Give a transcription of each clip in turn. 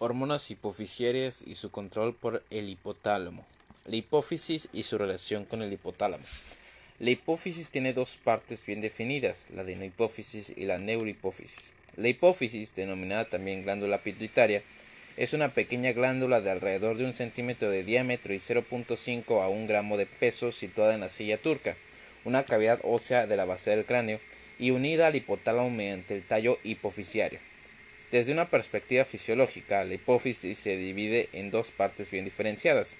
Hormonas hipofisiarias y su control por el hipotálamo. La hipófisis y su relación con el hipotálamo. La hipófisis tiene dos partes bien definidas, la adenohipófisis y la neurohipófisis. La hipófisis, denominada también glándula pituitaria, es una pequeña glándula de alrededor de un centímetro de diámetro y 0.5 a 1 gramo de peso situada en la silla turca, una cavidad ósea de la base del cráneo, y unida al hipotálamo mediante el tallo hipofisiario. Desde una perspectiva fisiológica, la hipófisis se divide en dos partes bien diferenciadas,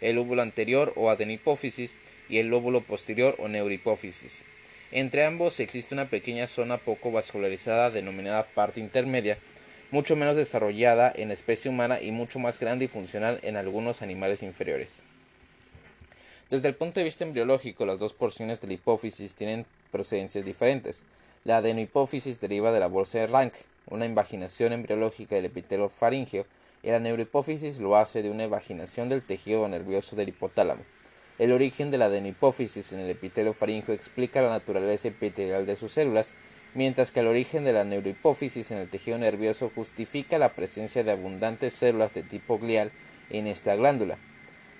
el lóbulo anterior o adenohipófisis y el lóbulo posterior o neurohipófisis. Entre ambos existe una pequeña zona poco vascularizada denominada parte intermedia, mucho menos desarrollada en especie humana y mucho más grande y funcional en algunos animales inferiores. Desde el punto de vista embriológico, las dos porciones de la hipófisis tienen procedencias diferentes. La adenohipófisis deriva de la bolsa de Rank, una invaginación embriológica del epitelio faríngeo, y la neurohipófisis lo hace de una invaginación del tejido nervioso del hipotálamo. El origen de la adenohipófisis en el epitelio faríngeo explica la naturaleza epitelial de sus células, mientras que el origen de la neurohipófisis en el tejido nervioso justifica la presencia de abundantes células de tipo glial en esta glándula.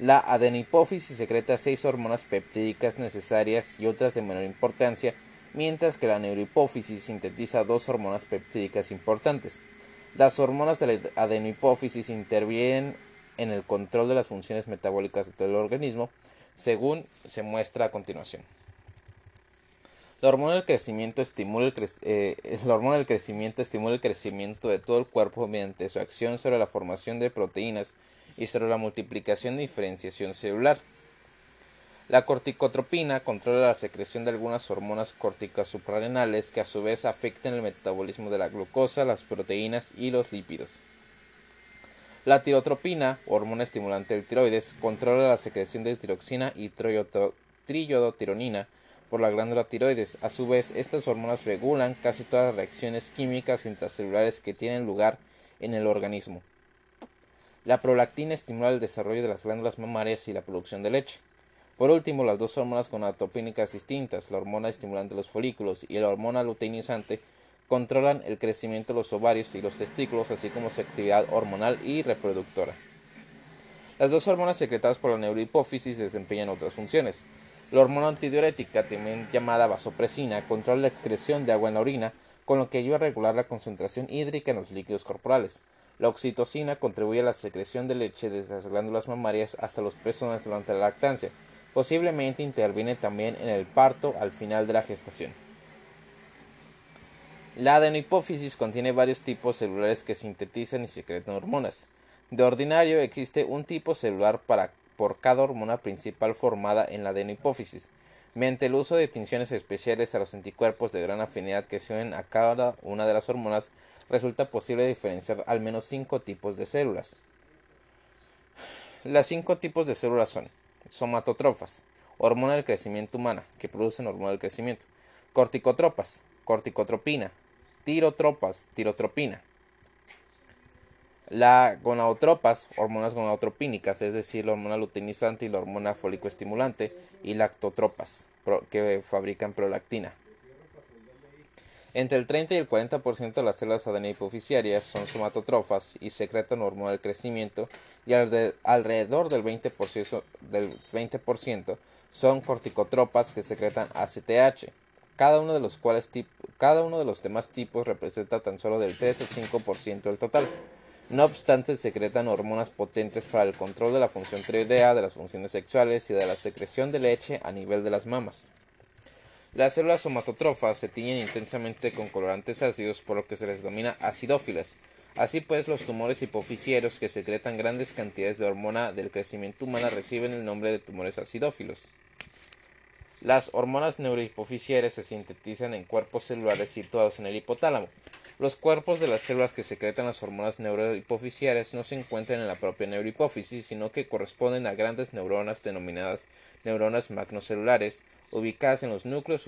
La adenohipófisis secreta seis hormonas peptídicas necesarias y otras de menor importancia mientras que la neurohipófisis sintetiza dos hormonas peptídicas importantes. Las hormonas de la adenohipófisis intervienen en el control de las funciones metabólicas de todo el organismo, según se muestra a continuación. La hormona del crecimiento estimula el, eh, la hormona del crecimiento estimula el crecimiento de todo el cuerpo mediante su acción sobre la formación de proteínas y sobre la multiplicación y diferenciación celular. La corticotropina controla la secreción de algunas hormonas córticas suprarrenales que a su vez afectan el metabolismo de la glucosa, las proteínas y los lípidos. La tirotropina, hormona estimulante del tiroides, controla la secreción de tiroxina y triiodotironina por la glándula tiroides. A su vez, estas hormonas regulan casi todas las reacciones químicas intracelulares que tienen lugar en el organismo. La prolactina estimula el desarrollo de las glándulas mamarias y la producción de leche. Por último, las dos hormonas gonadotropínicas distintas, la hormona estimulante de los folículos y la hormona luteinizante, controlan el crecimiento de los ovarios y los testículos, así como su actividad hormonal y reproductora. Las dos hormonas secretadas por la neurohipófisis desempeñan otras funciones. La hormona antidiurética, también llamada vasopresina, controla la excreción de agua en la orina, con lo que ayuda a regular la concentración hídrica en los líquidos corporales. La oxitocina contribuye a la secreción de leche desde las glándulas mamarias hasta los pezones durante la lactancia, Posiblemente interviene también en el parto al final de la gestación. La adenohipófisis contiene varios tipos celulares que sintetizan y secretan hormonas. De ordinario existe un tipo celular para, por cada hormona principal formada en la adenohipófisis. Mediante el uso de tinciones especiales a los anticuerpos de gran afinidad que se unen a cada una de las hormonas, resulta posible diferenciar al menos cinco tipos de células. Las cinco tipos de células son somatotrofas, hormona del crecimiento humana, que producen hormona del crecimiento, corticotropas, corticotropina, tirotropas, tirotropina. La gonadotropas, hormonas gonadotropínicas, es decir, la hormona luteinizante y la hormona folicoestimulante, y lactotropas, que fabrican prolactina. Entre el 30 y el 40% de las células adenohipofisiarias son somatotrofas y secretan hormona del crecimiento y alrededor del 20%, del 20 son corticotropas que secretan ACTH, cada uno de los cuales cada uno de los demás tipos representa tan solo del 3 al 5% del total. No obstante, secretan hormonas potentes para el control de la función tiroidea, de las funciones sexuales y de la secreción de leche a nivel de las mamas. Las células somatotrofas se tiñen intensamente con colorantes ácidos por lo que se les denomina acidófilas. Así pues, los tumores hipofisieros que secretan grandes cantidades de hormona del crecimiento humano reciben el nombre de tumores acidófilos. Las hormonas neurohipofisieres se sintetizan en cuerpos celulares situados en el hipotálamo. Los cuerpos de las células que secretan las hormonas neurohipofisieres no se encuentran en la propia neurohipófisis, sino que corresponden a grandes neuronas denominadas neuronas magnocelulares, ubicadas en los núcleos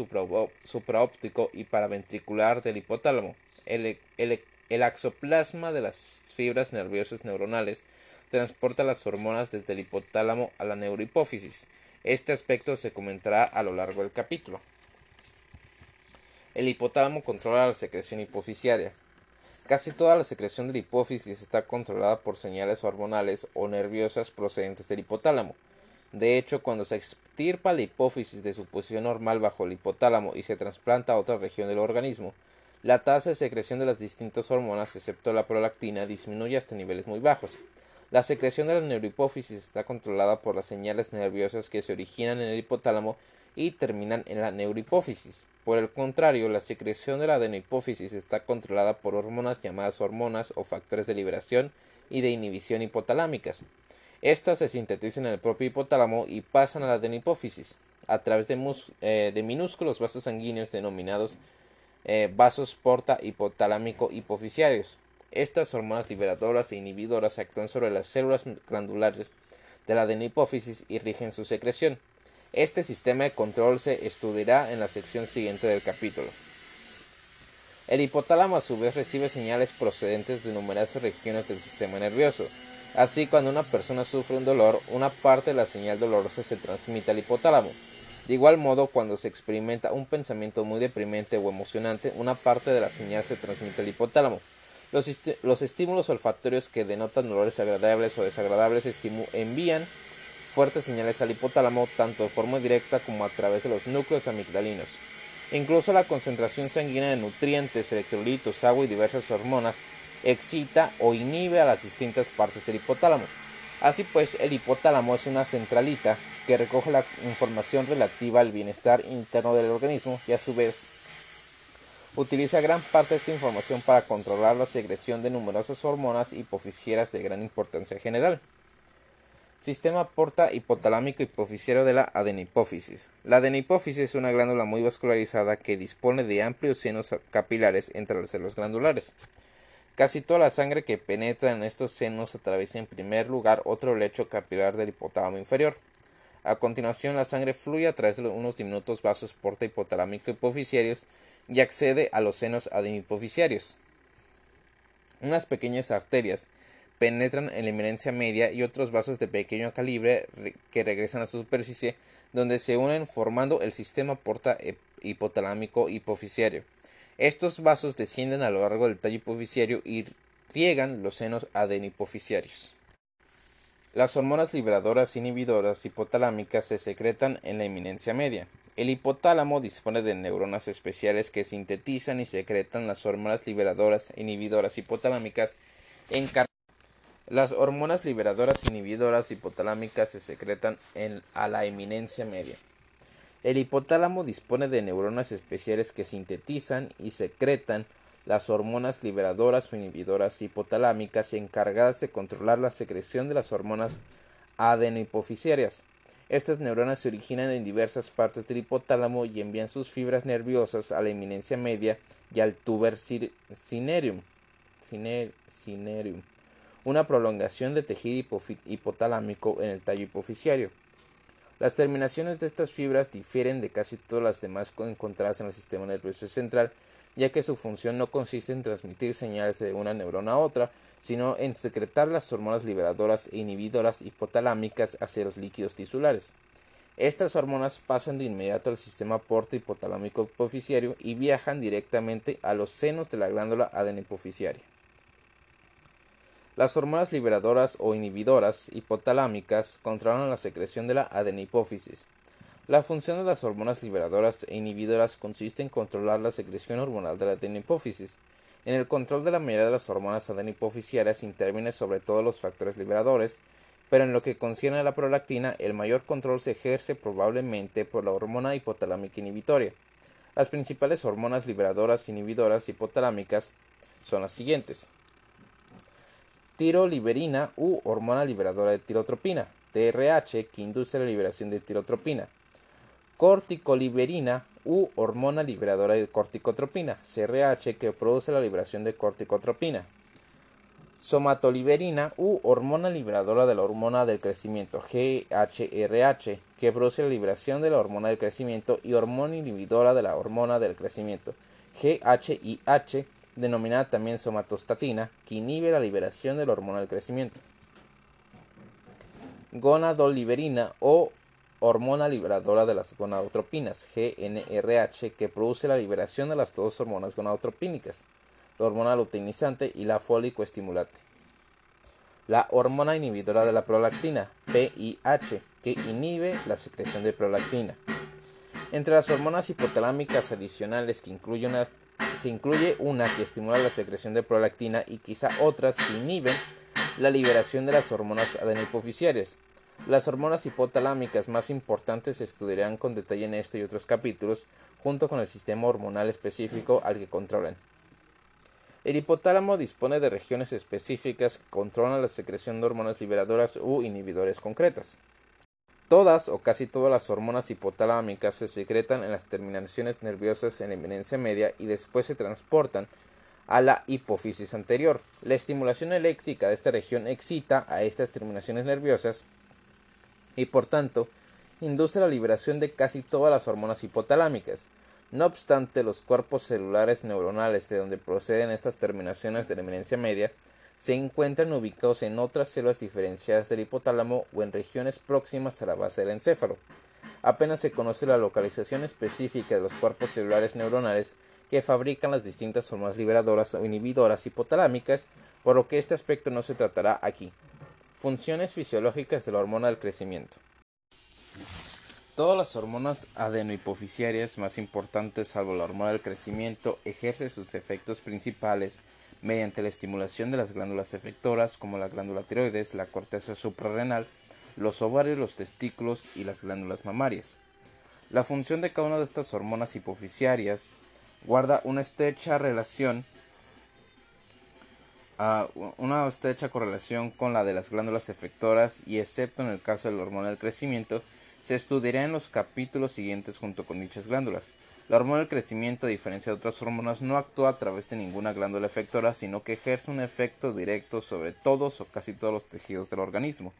supraóptico y paraventricular del hipotálamo. El, el axoplasma de las fibras nerviosas neuronales transporta las hormonas desde el hipotálamo a la neurohipófisis. Este aspecto se comentará a lo largo del capítulo. El hipotálamo controla la secreción hipofisiaria. Casi toda la secreción de la hipófisis está controlada por señales hormonales o nerviosas procedentes del hipotálamo. De hecho, cuando se extirpa la hipófisis de su posición normal bajo el hipotálamo y se trasplanta a otra región del organismo, la tasa de secreción de las distintas hormonas, excepto la prolactina, disminuye hasta niveles muy bajos. La secreción de la neurohipófisis está controlada por las señales nerviosas que se originan en el hipotálamo y terminan en la neurohipófisis. Por el contrario, la secreción de la adenohipófisis está controlada por hormonas llamadas hormonas o factores de liberación y de inhibición hipotalámicas. Estas se sintetizan en el propio hipotálamo y pasan a la adenohipófisis a través de, eh, minúsculos vasos sanguíneos denominados eh, vasos porta hipotalámico hipofisiarios. Estas hormonas liberadoras e inhibidoras actúan sobre las células glandulares de la adenohipófisis y rigen su secreción. Este sistema de control se estudiará en la sección siguiente del capítulo. El hipotálamo a su vez recibe señales procedentes de numerosas regiones del sistema nervioso. Así, cuando una persona sufre un dolor, una parte de la señal dolorosa se transmite al hipotálamo. De igual modo, cuando se experimenta un pensamiento muy deprimente o emocionante, una parte de la señal se transmite al hipotálamo. Los, los estímulos olfatorios que denotan dolores agradables o desagradables envían fuertes señales al hipotálamo tanto de forma directa como a través de los núcleos amigdalinos. Incluso la concentración sanguínea de nutrientes, electrolitos, agua y diversas hormonas excita o inhibe a las distintas partes del hipotálamo. Así pues, el hipotálamo es una centralita que recoge la información relativa al bienestar interno del organismo y a su vez utiliza gran parte de esta información para controlar la secreción de numerosas hormonas hipofisieras de gran importancia general. Sistema porta hipotalámico hipofisiario de la adenipófisis. La adenipófisis es una glándula muy vascularizada que dispone de amplios senos capilares entre las células glandulares. Casi toda la sangre que penetra en estos senos atraviesa en primer lugar otro lecho capilar del hipotálamo inferior. A continuación, la sangre fluye a través de unos diminutos vasos porta hipotalámico hipofisiarios y accede a los senos adenipofisiarios. Unas pequeñas arterias penetran en la eminencia media y otros vasos de pequeño calibre que regresan a su superficie donde se unen formando el sistema porta hipotalámico hipofisiario. Estos vasos descienden a lo largo del tallo hipofisiario y riegan los senos adenipofisiarios. Las hormonas liberadoras inhibidoras hipotalámicas se secretan en la eminencia media. El hipotálamo dispone de neuronas especiales que sintetizan y secretan las hormonas liberadoras inhibidoras hipotalámicas en las hormonas liberadoras inhibidoras hipotalámicas se secretan a la eminencia media. El hipotálamo dispone de neuronas especiales que sintetizan y secretan las hormonas liberadoras o inhibidoras hipotalámicas y encargadas de controlar la secreción de las hormonas adenohipofisiarias. Estas neuronas se originan en diversas partes del hipotálamo y envían sus fibras nerviosas a la eminencia media y al tuber cinerium una prolongación de tejido hipotalámico en el tallo hipofisiario. Las terminaciones de estas fibras difieren de casi todas las demás encontradas en el sistema nervioso central, ya que su función no consiste en transmitir señales de una neurona a otra, sino en secretar las hormonas liberadoras e inhibidoras hipotalámicas hacia los líquidos tisulares. Estas hormonas pasan de inmediato al sistema porta hipotalámico hipofisiario y viajan directamente a los senos de la glándula adenopofisiaria. Las hormonas liberadoras o inhibidoras hipotalámicas controlan la secreción de la adenipófisis. La función de las hormonas liberadoras e inhibidoras consiste en controlar la secreción hormonal de la adenipófisis. En el control de la mayoría de las hormonas adenipofisiarias intervienen sobre todo los factores liberadores, pero en lo que concierne a la prolactina, el mayor control se ejerce probablemente por la hormona hipotalámica inhibitoria. Las principales hormonas liberadoras inhibidoras hipotalámicas son las siguientes tiroliberina u hormona liberadora de tirotropina, TRH, que induce la liberación de tirotropina, corticoliberina u hormona liberadora de corticotropina, CRH, que produce la liberación de corticotropina, somatoliberina u hormona liberadora de la hormona del crecimiento, GHRH, que produce la liberación de la hormona del crecimiento y hormona inhibidora de la hormona del crecimiento, GHIH, denominada también somatostatina, que inhibe la liberación de la hormona del crecimiento. Gonadoliberina o hormona liberadora de las gonadotropinas, GNRH, que produce la liberación de las dos hormonas gonadotropínicas. la hormona luteinizante y la fólico-estimulante. La hormona inhibidora de la prolactina, PIH, que inhibe la secreción de prolactina. Entre las hormonas hipotalámicas adicionales que incluye una, se incluye una que estimula la secreción de prolactina y quizá otras que inhiben la liberación de las hormonas adenohipoficiarias. Las hormonas hipotalámicas más importantes se estudiarán con detalle en este y otros capítulos, junto con el sistema hormonal específico al que controlan. El hipotálamo dispone de regiones específicas que controlan la secreción de hormonas liberadoras u inhibidores concretas. Todas o casi todas las hormonas hipotalámicas se secretan en las terminaciones nerviosas en eminencia media y después se transportan a la hipófisis anterior. La estimulación eléctrica de esta región excita a estas terminaciones nerviosas y por tanto induce la liberación de casi todas las hormonas hipotalámicas. No obstante, los cuerpos celulares neuronales de donde proceden estas terminaciones de la eminencia media se encuentran ubicados en otras células diferenciadas del hipotálamo o en regiones próximas a la base del encéfalo. Apenas se conoce la localización específica de los cuerpos celulares neuronales que fabrican las distintas hormonas liberadoras o inhibidoras hipotalámicas, por lo que este aspecto no se tratará aquí. Funciones fisiológicas de la hormona del crecimiento. Todas las hormonas adenohipoficiarias más importantes, salvo la hormona del crecimiento, ejercen sus efectos principales mediante la estimulación de las glándulas efectoras como la glándula tiroides, la corteza suprarrenal, los ovarios, los testículos y las glándulas mamarias. La función de cada una de estas hormonas hipoficiarias guarda una estrecha relación una estrecha correlación con la de las glándulas efectoras y excepto en el caso de la hormona del crecimiento, se estudiará en los capítulos siguientes junto con dichas glándulas. La hormona del crecimiento, a diferencia de otras hormonas, no actúa a través de ninguna glándula efectora, sino que ejerce un efecto directo sobre todos o casi todos los tejidos del organismo.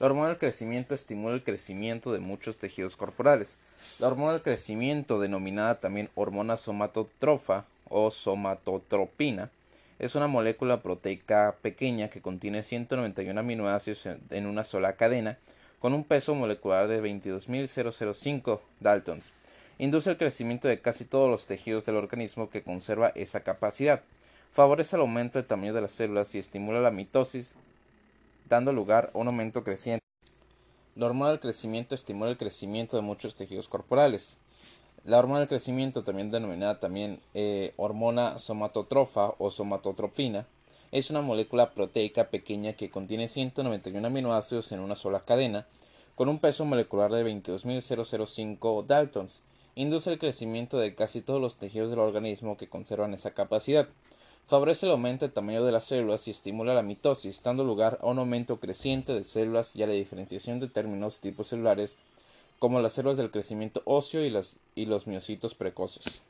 La hormona del crecimiento estimula el crecimiento de muchos tejidos corporales. La hormona del crecimiento, denominada también hormona somatotrofa o somatotropina, es una molécula proteica pequeña que contiene 191 aminoácidos en una sola cadena con un peso molecular de 22.005 daltons. Induce el crecimiento de casi todos los tejidos del organismo que conserva esa capacidad. Favorece el aumento del tamaño de las células y estimula la mitosis, dando lugar a un aumento creciente. La hormona del crecimiento estimula el crecimiento de muchos tejidos corporales. La hormona del crecimiento, también denominada también eh, hormona somatotrofa o somatotropina, es una molécula proteica pequeña que contiene 191 aminoácidos en una sola cadena, con un peso molecular de 22.005 daltons. Induce el crecimiento de casi todos los tejidos del organismo que conservan esa capacidad. Favorece el aumento del tamaño de las células y estimula la mitosis, dando lugar a un aumento creciente de células y a la diferenciación de determinados tipos celulares como las células del crecimiento óseo y y los miocitos precoces.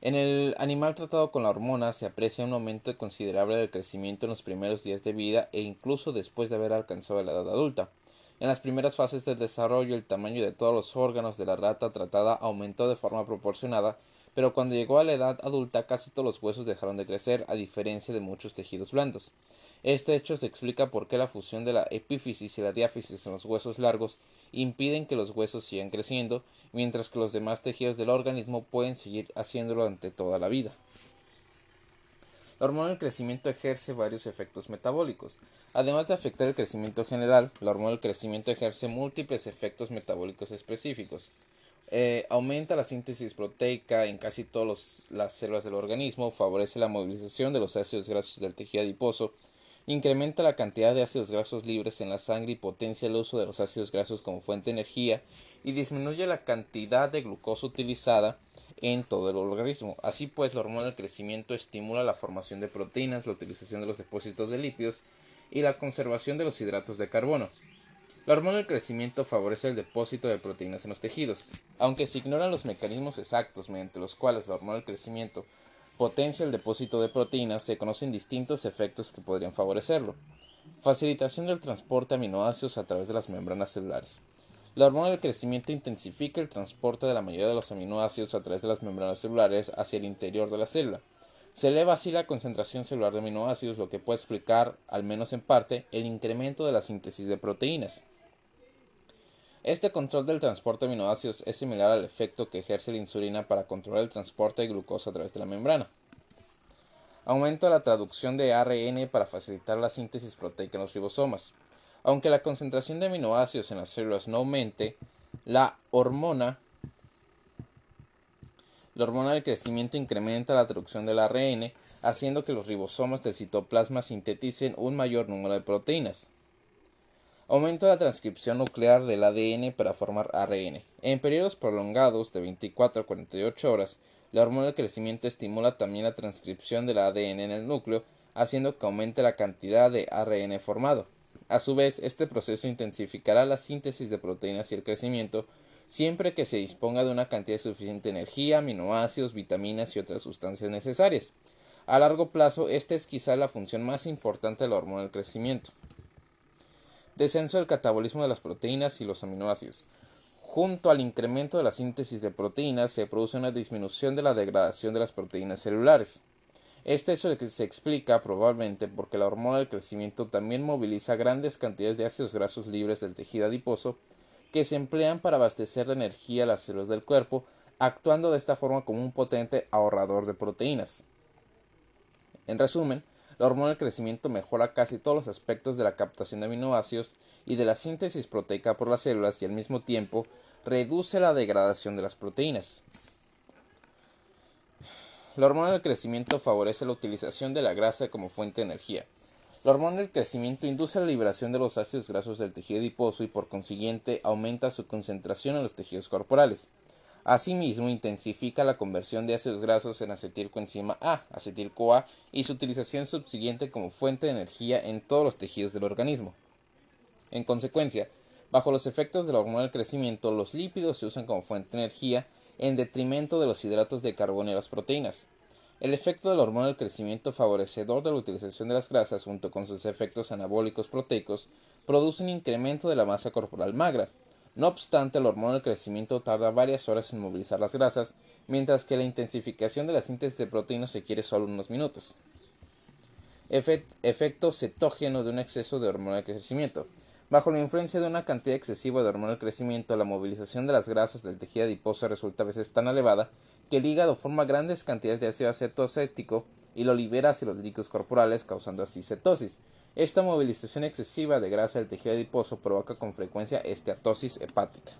En el animal tratado con la hormona se aprecia un aumento considerable del crecimiento en los primeros días de vida e incluso después de haber alcanzado la edad adulta. En las primeras fases del desarrollo el tamaño de todos los órganos de la rata tratada aumentó de forma proporcionada, pero cuando llegó a la edad adulta casi todos los huesos dejaron de crecer, a diferencia de muchos tejidos blandos. Este hecho se explica por qué la fusión de la epífisis y la diáfisis en los huesos largos impiden que los huesos sigan creciendo, mientras que los demás tejidos del organismo pueden seguir haciéndolo durante toda la vida. La hormona del crecimiento ejerce varios efectos metabólicos. Además de afectar el crecimiento general, la hormona del crecimiento ejerce múltiples efectos metabólicos específicos. Eh, aumenta la síntesis proteica en casi todas las células del organismo, favorece la movilización de los ácidos grasos del tejido adiposo, incrementa la cantidad de ácidos grasos libres en la sangre y potencia el uso de los ácidos grasos como fuente de energía y disminuye la cantidad de glucosa utilizada en todo el organismo. Así pues, la hormona del crecimiento estimula la formación de proteínas, la utilización de los depósitos de lípidos y la conservación de los hidratos de carbono. La hormona del crecimiento favorece el depósito de proteínas en los tejidos. Aunque se ignoran los mecanismos exactos mediante los cuales la hormona del crecimiento potencia el depósito de proteínas, se conocen distintos efectos que podrían favorecerlo. Facilitación del transporte de aminoácidos a través de las membranas celulares. La hormona del crecimiento intensifica el transporte de la mayoría de los aminoácidos a través de las membranas celulares hacia el interior de la célula. Se eleva así la concentración celular de aminoácidos, lo que puede explicar, al menos en parte, el incremento de la síntesis de proteínas. Este control del transporte de aminoácidos es similar al efecto que ejerce la insulina para controlar el transporte de glucosa a través de la membrana. Aumenta la traducción de ARN para facilitar la síntesis proteica en los ribosomas. Aunque la concentración de aminoácidos en las células no aumente, la hormona la hormona del crecimiento incrementa la traducción del ARN, haciendo que los ribosomas del citoplasma sinteticen un mayor número de proteínas. Aumenta la transcripción nuclear del ADN para formar ARN. En periodos prolongados de 24 a 48 horas, la hormona del crecimiento estimula también la transcripción del ADN en el núcleo, haciendo que aumente la cantidad de ARN formado. A su vez, este proceso intensificará la síntesis de proteínas y el crecimiento, siempre que se disponga de una cantidad suficiente de energía, aminoácidos, vitaminas y otras sustancias necesarias. A largo plazo, esta es quizá la función más importante de la hormona del crecimiento. Descenso del catabolismo de las proteínas y los aminoácidos. Junto al incremento de la síntesis de proteínas se produce una disminución de la degradación de las proteínas celulares. Este hecho se explica probablemente porque la hormona del crecimiento también moviliza grandes cantidades de ácidos grasos libres del tejido adiposo que se emplean para abastecer de energía a las células del cuerpo, actuando de esta forma como un potente ahorrador de proteínas. En resumen, la hormona del crecimiento mejora casi todos los aspectos de la captación de aminoácidos y de la síntesis proteica por las células y al mismo tiempo reduce la degradación de las proteínas. La hormona del crecimiento favorece la utilización de la grasa como fuente de energía. La hormona del crecimiento induce la liberación de los ácidos grasos del tejido adiposo y por consiguiente aumenta su concentración en los tejidos corporales. Asimismo, intensifica la conversión de ácidos grasos en acetilcoenzima A, acetil-CoA y su utilización subsiguiente como fuente de energía en todos los tejidos del organismo. En consecuencia, Bajo los efectos de la hormona del crecimiento, los lípidos se usan como fuente de energía en detrimento de los hidratos de carbono y las proteínas. El efecto de la hormona del crecimiento favorecedor de la utilización de las grasas junto con sus efectos anabólicos proteicos produce un incremento de la masa corporal magra. No obstante, la hormona del crecimiento tarda varias horas en movilizar las grasas, mientras que la intensificación de la síntesis de proteínas requiere solo unos minutos. efecto cetógeno de un exceso de hormona del crecimiento. Bajo la influencia de una cantidad excesiva de hormona del crecimiento, la movilización de las grasas del tejido adiposo resulta a veces tan elevada que el hígado forma grandes cantidades de ácido acetoacético y lo libera hacia los líquidos corporales, causando así cetosis. Esta movilización excesiva de grasa del tejido adiposo provoca con frecuencia esteatosis hepática.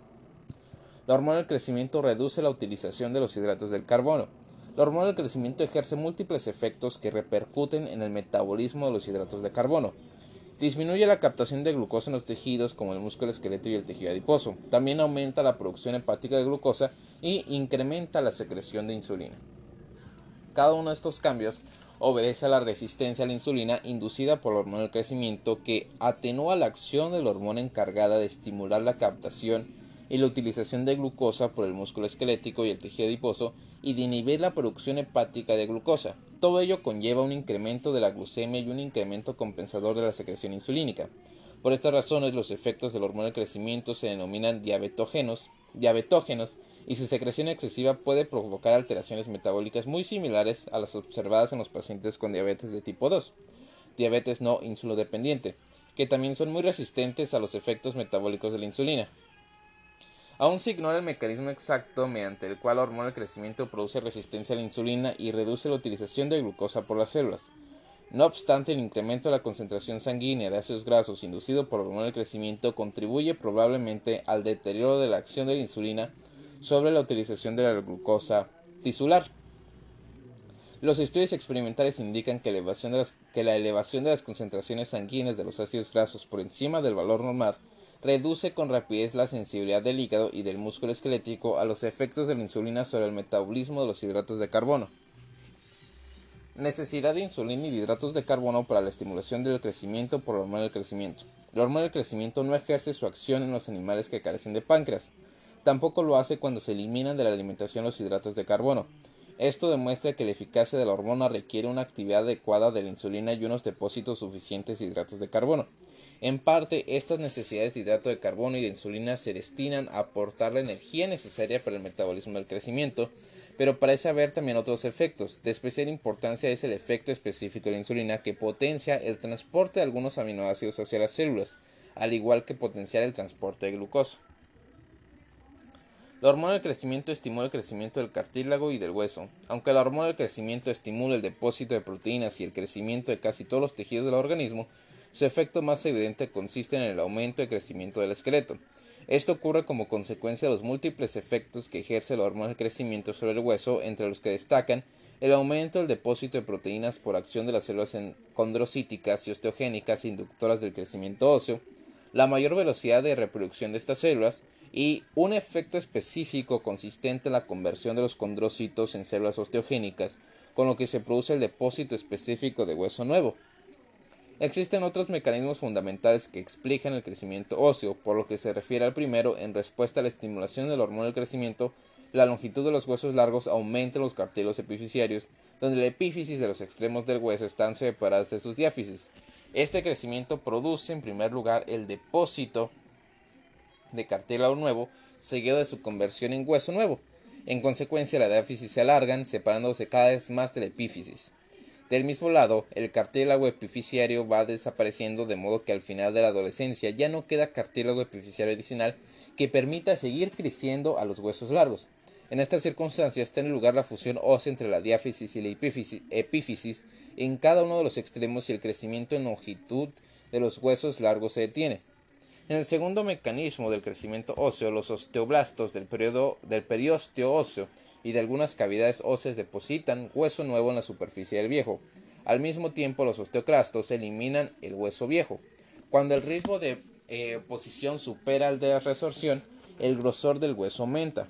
La hormona del crecimiento reduce la utilización de los hidratos del carbono. La hormona del crecimiento ejerce múltiples efectos que repercuten en el metabolismo de los hidratos de carbono. Disminuye la captación de glucosa en los tejidos como el músculo esqueleto y el tejido adiposo. También aumenta la producción hepática de glucosa y incrementa la secreción de insulina. Cada uno de estos cambios obedece a la resistencia a la insulina inducida por la hormona del crecimiento que atenúa la acción de la hormona encargada de estimular la captación y la utilización de glucosa por el músculo esquelético y el tejido adiposo y de inhibir la producción hepática de glucosa. Todo ello conlleva un incremento de la glucemia y un incremento compensador de la secreción insulínica. Por estas razones, los efectos del hormona del crecimiento se denominan diabetógenos, diabetógenos y su secreción excesiva puede provocar alteraciones metabólicas muy similares a las observadas en los pacientes con diabetes de tipo 2, diabetes no insulodependiente, que también son muy resistentes a los efectos metabólicos de la insulina. Aún se ignora el mecanismo exacto mediante el cual la hormona del crecimiento produce resistencia a la insulina y reduce la utilización de glucosa por las células. No obstante, el incremento de la concentración sanguínea de ácidos grasos inducido por la hormona del crecimiento contribuye probablemente al deterioro de la acción de la insulina sobre la utilización de la glucosa tisular. Los estudios experimentales indican que, la elevación de las concentraciones sanguíneas de los ácidos grasos por encima del valor normal reduce con rapidez la sensibilidad del hígado y del músculo esquelético a los efectos de la insulina sobre el metabolismo de los hidratos de carbono. Necesidad de insulina y de hidratos de carbono para la estimulación del crecimiento por la hormona del crecimiento. La hormona del crecimiento no ejerce su acción en los animales que carecen de páncreas. Tampoco lo hace cuando se eliminan de la alimentación los hidratos de carbono. Esto demuestra que la eficacia de la hormona requiere una actividad adecuada de la insulina y unos depósitos suficientes de hidratos de carbono. En parte, estas necesidades de hidrato de carbono y de insulina se destinan a aportar la energía necesaria para el metabolismo del crecimiento, pero parece haber también otros efectos. De especial importancia es el efecto específico de la insulina que potencia el transporte de algunos aminoácidos hacia las células, al igual que potenciar el transporte de glucosa. La hormona del crecimiento estimula el crecimiento del cartílago y del hueso. Aunque la hormona del crecimiento estimula el depósito de proteínas y el crecimiento de casi todos los tejidos del organismo, su efecto más evidente consiste en el aumento y crecimiento del esqueleto. Esto ocurre como consecuencia de los múltiples efectos que ejerce la hormona del crecimiento sobre el hueso, entre los que destacan el aumento del depósito de proteínas por acción de las células condrocíticas y osteogénicas inductoras del crecimiento óseo, la mayor velocidad de reproducción de estas células, y un efecto específico consistente en la conversión de los condrocitos en células osteogénicas, con lo que se produce el depósito específico de hueso nuevo. Existen otros mecanismos fundamentales que explican el crecimiento óseo, por lo que se refiere al primero, en respuesta a la estimulación del hormona del crecimiento, la longitud de los huesos largos aumenta en los cartílagos epifisiarios, donde la epífisis de los extremos del hueso están separadas de sus diáfisis. Este crecimiento produce en primer lugar el depósito de cartílago nuevo, seguido de su conversión en hueso nuevo. En consecuencia, la diáfisis se alargan, separándose cada vez más de la epífisis. Del mismo lado, el cartílago epifisiario va desapareciendo de modo que al final de la adolescencia ya no queda cartílago epifisiario adicional que permita seguir creciendo a los huesos largos. En estas circunstancias tiene lugar la fusión ósea entre la diáfisis y la epífisis en cada uno de los extremos y el crecimiento en longitud de los huesos largos se detiene. En el segundo mecanismo del crecimiento óseo, los osteoblastos del, periodo, del periósteo óseo y de algunas cavidades óseas depositan hueso nuevo en la superficie del viejo. Al mismo tiempo, los osteoclastos eliminan el hueso viejo. Cuando el ritmo de eh, posición supera el de resorción, el grosor del hueso aumenta.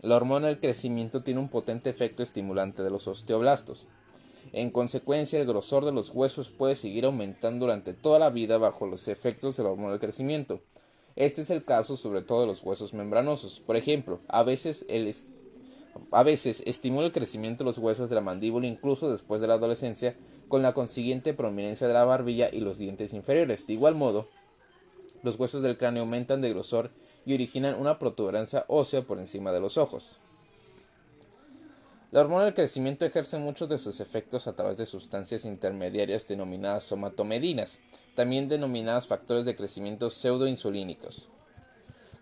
La hormona del crecimiento tiene un potente efecto estimulante de los osteoblastos. En consecuencia, el grosor de los huesos puede seguir aumentando durante toda la vida bajo los efectos del hormona del crecimiento. Este es el caso sobre todo de los huesos membranosos. Por ejemplo, a veces, a veces estimula el crecimiento de los huesos de la mandíbula incluso después de la adolescencia, con la consiguiente prominencia de la barbilla y los dientes inferiores. De igual modo, los huesos del cráneo aumentan de grosor y originan una protuberancia ósea por encima de los ojos. La hormona del crecimiento ejerce muchos de sus efectos a través de sustancias intermediarias denominadas somatomedinas, también denominadas factores de crecimiento pseudoinsulínicos.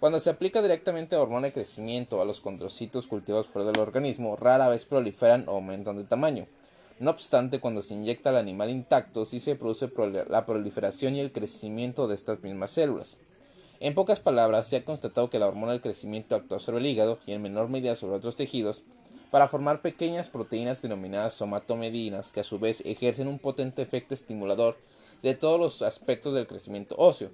Cuando se aplica directamente la hormona de crecimiento a los condrocitos cultivados fuera del organismo, rara vez proliferan o aumentan de tamaño. No obstante, cuando se inyecta al animal intacto, sí se produce la proliferación y el crecimiento de estas mismas células. En pocas palabras, se ha constatado que la hormona del crecimiento actúa sobre el hígado y en menor medida sobre otros tejidos, para formar pequeñas proteínas denominadas somatomedinas que a su vez ejercen un potente efecto estimulador de todos los aspectos del crecimiento óseo.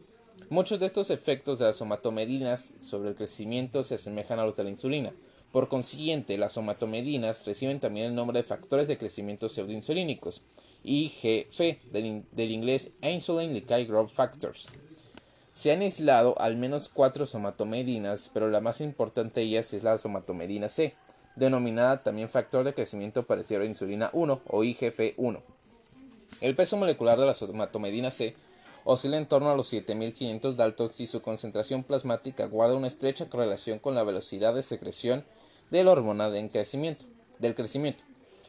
Muchos de estos efectos de las somatomedinas sobre el crecimiento se asemejan a los de la insulina. Por consiguiente, las somatomedinas reciben también el nombre de factores de crecimiento pseudoinsulínicos, IGF, del, del inglés Insulin Glycine Growth Factors. Se han aislado al menos cuatro somatomedinas, pero la más importante de ellas es la somatomedina C, denominada también factor de crecimiento parecido a insulina 1 o IGF-1. El peso molecular de la somatomedina C oscila en torno a los 7500 daltons y su concentración plasmática guarda una estrecha correlación con la velocidad de secreción de la hormona del crecimiento.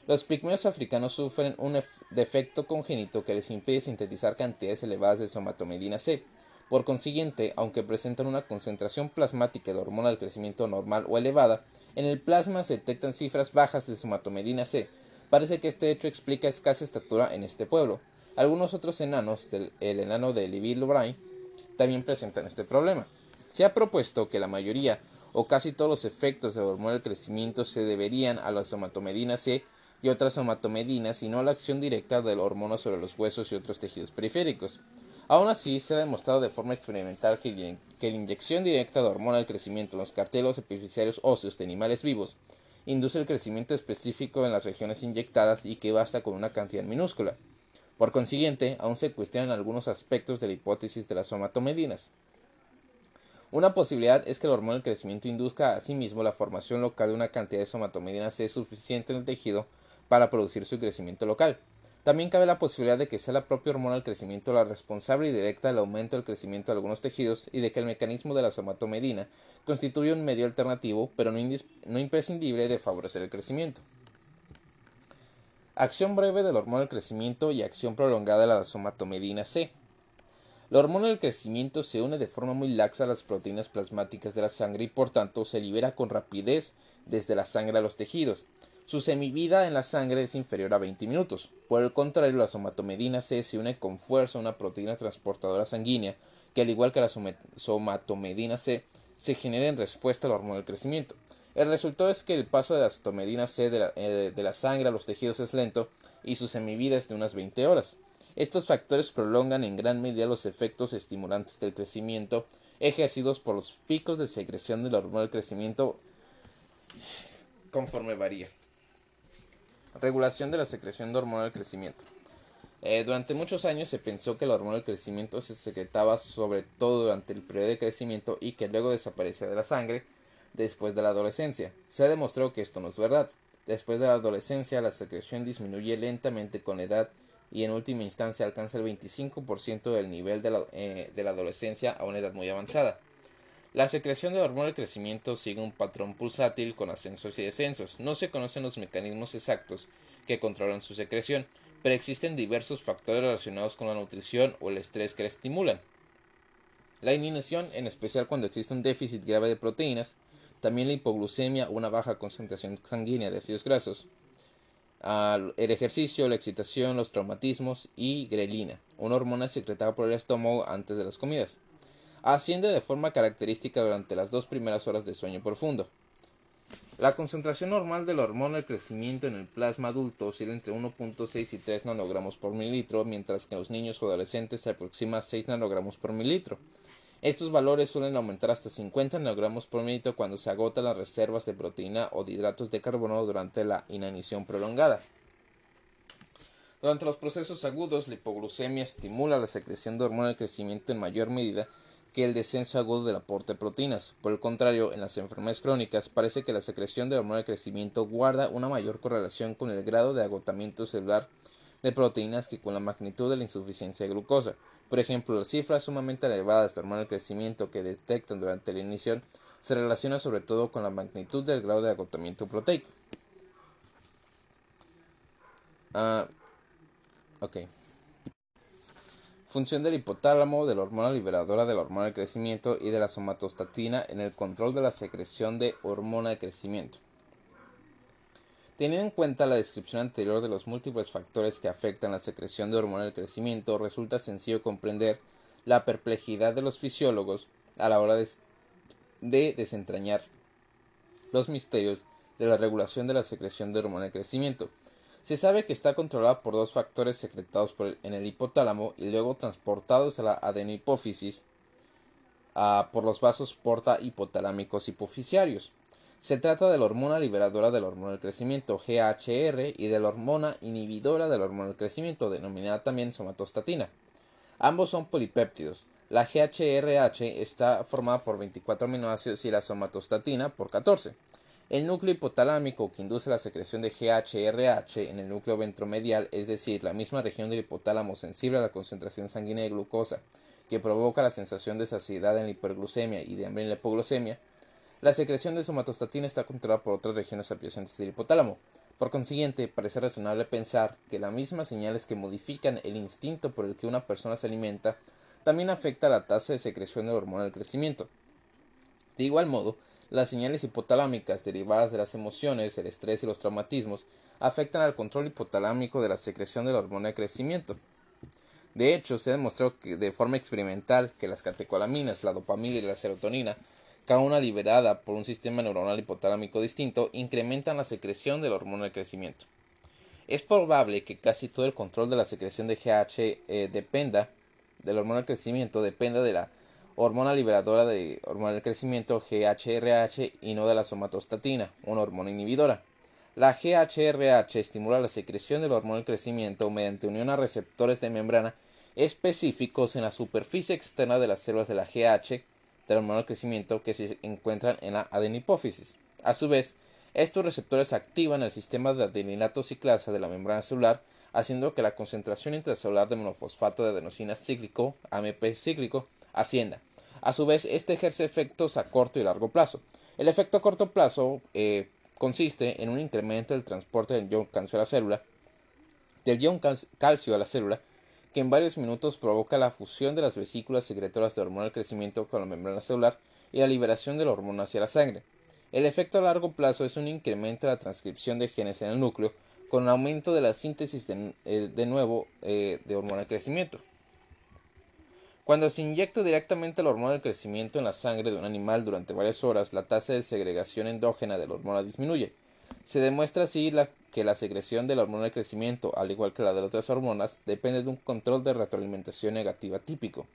Los pigmeos africanos sufren un defecto congénito que les impide sintetizar cantidades elevadas de somatomedina C. Por consiguiente, aunque presentan una concentración plasmática de hormona del crecimiento normal o elevada, en el plasma se detectan cifras bajas de somatomedina C. Parece que este hecho explica escasa estatura en este pueblo. Algunos otros enanos, el enano de Levi Lobrain, también presentan este problema. Se ha propuesto que la mayoría o casi todos los efectos de la hormona del crecimiento se deberían a la somatomedina C y otras somatomedinas y no a la acción directa de la hormona sobre los huesos y otros tejidos periféricos. Aún así, se ha demostrado de forma experimental que, la inyección directa de hormona del crecimiento en los cartílagos epifisiarios óseos de animales vivos induce el crecimiento específico en las regiones inyectadas y que basta con una cantidad minúscula. Por consiguiente, aún se cuestionan algunos aspectos de la hipótesis de las somatomedinas. Una posibilidad es que la hormona del crecimiento induzca a sí la formación local de una cantidad de somatomedinas C suficiente en el tejido para producir su crecimiento local. También cabe la posibilidad de que sea la propia hormona del crecimiento la responsable y directa del aumento del crecimiento de algunos tejidos y de que el mecanismo de la somatomedina constituye un medio alternativo, pero no, imprescindible, de favorecer el crecimiento. Acción breve de la hormona del crecimiento y acción prolongada de la somatomedina C. La hormona del crecimiento se une de forma muy laxa a las proteínas plasmáticas de la sangre y por tanto se libera con rapidez desde la sangre a los tejidos. Su semivida en la sangre es inferior a 20 minutos. Por el contrario, la somatomedina C se une con fuerza a una proteína transportadora sanguínea que al igual que la somatomedina C se genera en respuesta a la hormona del crecimiento. El resultado es que el paso de la somatomedina C de la, eh, de la sangre a los tejidos es lento y su semivida es de unas 20 horas. Estos factores prolongan en gran medida los efectos estimulantes del crecimiento ejercidos por los picos de secreción de la hormona del crecimiento conforme varía. Regulación de la secreción de hormona del crecimiento. Eh, durante muchos años se pensó que la hormona del crecimiento se secretaba sobre todo durante el periodo de crecimiento y que luego desaparecía de la sangre después de la adolescencia. Se ha demostrado que esto no es verdad. Después de la adolescencia la secreción disminuye lentamente con la edad y en última instancia alcanza el 25% del nivel eh, de la, adolescencia a una edad muy avanzada. La secreción de hormona del crecimiento sigue un patrón pulsátil con ascensos y descensos. No se conocen los mecanismos exactos que controlan su secreción, pero existen diversos factores relacionados con la nutrición o el estrés que la estimulan. La inanición, en especial cuando existe un déficit grave de proteínas, también la hipoglucemia una baja concentración sanguínea de ácidos grasos, el ejercicio, la excitación, los traumatismos y grelina, una hormona secretada por el estómago antes de las comidas. Asciende de forma característica durante las dos primeras horas de sueño profundo. La concentración normal de la hormona del crecimiento en el plasma adulto oscila entre 1.6 y 3 nanogramos por mililitro, mientras que en los niños o adolescentes se aproxima a 6 nanogramos por mililitro. Estos valores suelen aumentar hasta 50 nanogramos por minuto cuando se agotan las reservas de proteína o de hidratos de carbono durante la inanición prolongada. Durante los procesos agudos, la hipoglucemia estimula la secreción de hormona del crecimiento en mayor medida que el descenso agudo del aporte de proteínas. Por el contrario, en las enfermedades crónicas parece que la secreción de hormona del crecimiento guarda una mayor correlación con el grado de agotamiento celular de proteínas que con la magnitud de la insuficiencia de glucosa. Por ejemplo, las cifras sumamente elevadas de hormona del crecimiento que detectan durante la iniciación se relacionan sobre todo con la magnitud del grado de agotamiento proteico. Ah, Función del hipotálamo, de la hormona liberadora de la hormona del crecimiento y de la somatostatina en el control de la secreción de hormona de crecimiento. Teniendo en cuenta la descripción anterior de los múltiples factores que afectan la secreción de hormona del crecimiento, resulta sencillo comprender la perplejidad de los fisiólogos a la hora de, desentrañar los misterios de la regulación de la secreción de hormona del crecimiento. Se sabe que está controlada por dos factores secretados en el hipotálamo y luego transportados a la adenihipófisis ah, por los vasos porta hipotalámicos hipofisiarios. Se trata de la hormona liberadora de la hormona del crecimiento, GHR, y de la hormona inhibidora de la hormona del crecimiento, denominada también somatostatina. Ambos son polipéptidos. La GHRH está formada por 24 aminoácidos y la somatostatina por 14. El núcleo hipotalámico que induce la secreción de GHRH en el núcleo ventromedial, es decir, la misma región del hipotálamo sensible a la concentración sanguínea de glucosa, que provoca la sensación de saciedad en la hiperglucemia y de hambre en la hipoglucemia, la secreción de somatostatina está controlada por otras regiones adyacentes del hipotálamo. Por consiguiente, parece razonable pensar que las mismas señales que modifican el instinto por el que una persona se alimenta también afecta la tasa de secreción de hormona del crecimiento. De igual modo, las señales hipotalámicas derivadas de las emociones, el estrés y los traumatismos afectan al control hipotalámico de la secreción de la hormona de crecimiento. De hecho, se ha demostrado que de forma experimental que las catecolaminas, la dopamina y la serotonina cada una liberada por un sistema neuronal hipotalámico distinto, incrementan la secreción de la hormona de crecimiento. Es probable que casi todo el control de la secreción de GH eh, dependa de la hormona de crecimiento, dependa de la hormona liberadora de hormona del crecimiento GHRH y no de la somatostatina, una hormona inhibidora. La GHRH estimula la secreción de la hormona del crecimiento mediante unión a receptores de membrana específicos en la superficie externa de las células de la GH del hormona del crecimiento que se encuentran en la adenipófisis. A su vez, estos receptores activan el sistema de adeninato ciclasa de la membrana celular, haciendo que la concentración intracelular de monofosfato de adenosina cíclico, AMP cíclico, ascienda. A su vez, este ejerce efectos a corto y largo plazo. El efecto a corto plazo eh, consiste en un incremento del transporte del ion calcio a la célula, del ion calcio a la célula, que en varios minutos provoca la fusión de las vesículas secretoras de hormona del crecimiento con la membrana celular y la liberación de la hormona hacia la sangre. El efecto a largo plazo es un incremento de la transcripción de genes en el núcleo, con aumento de la síntesis de, eh, nuevo eh, de hormona del crecimiento. Cuando se inyecta directamente la hormona del crecimiento en la sangre de un animal durante varias horas, la tasa de segregación endógena de la hormona disminuye. Se demuestra así que la secreción de la hormona del crecimiento, al igual que la de otras hormonas, depende de un control de retroalimentación negativa típico.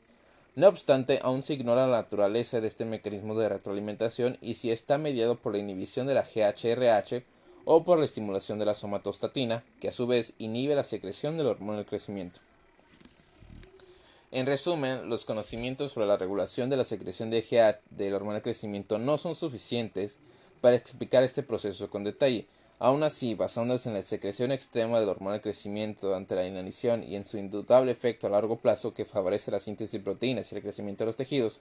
No obstante, aún se ignora la naturaleza de este mecanismo de retroalimentación y si está mediado por la inhibición de la GHRH o por la estimulación de la somatostatina, que a su vez inhibe la secreción de la hormona del crecimiento. En resumen, los conocimientos sobre la regulación de la secreción de GH del hormona de crecimiento no son suficientes para explicar este proceso con detalle. Aún así, basándose en la secreción extrema del hormona de crecimiento durante la inanición y en su indudable efecto a largo plazo que favorece la síntesis de proteínas y el crecimiento de los tejidos,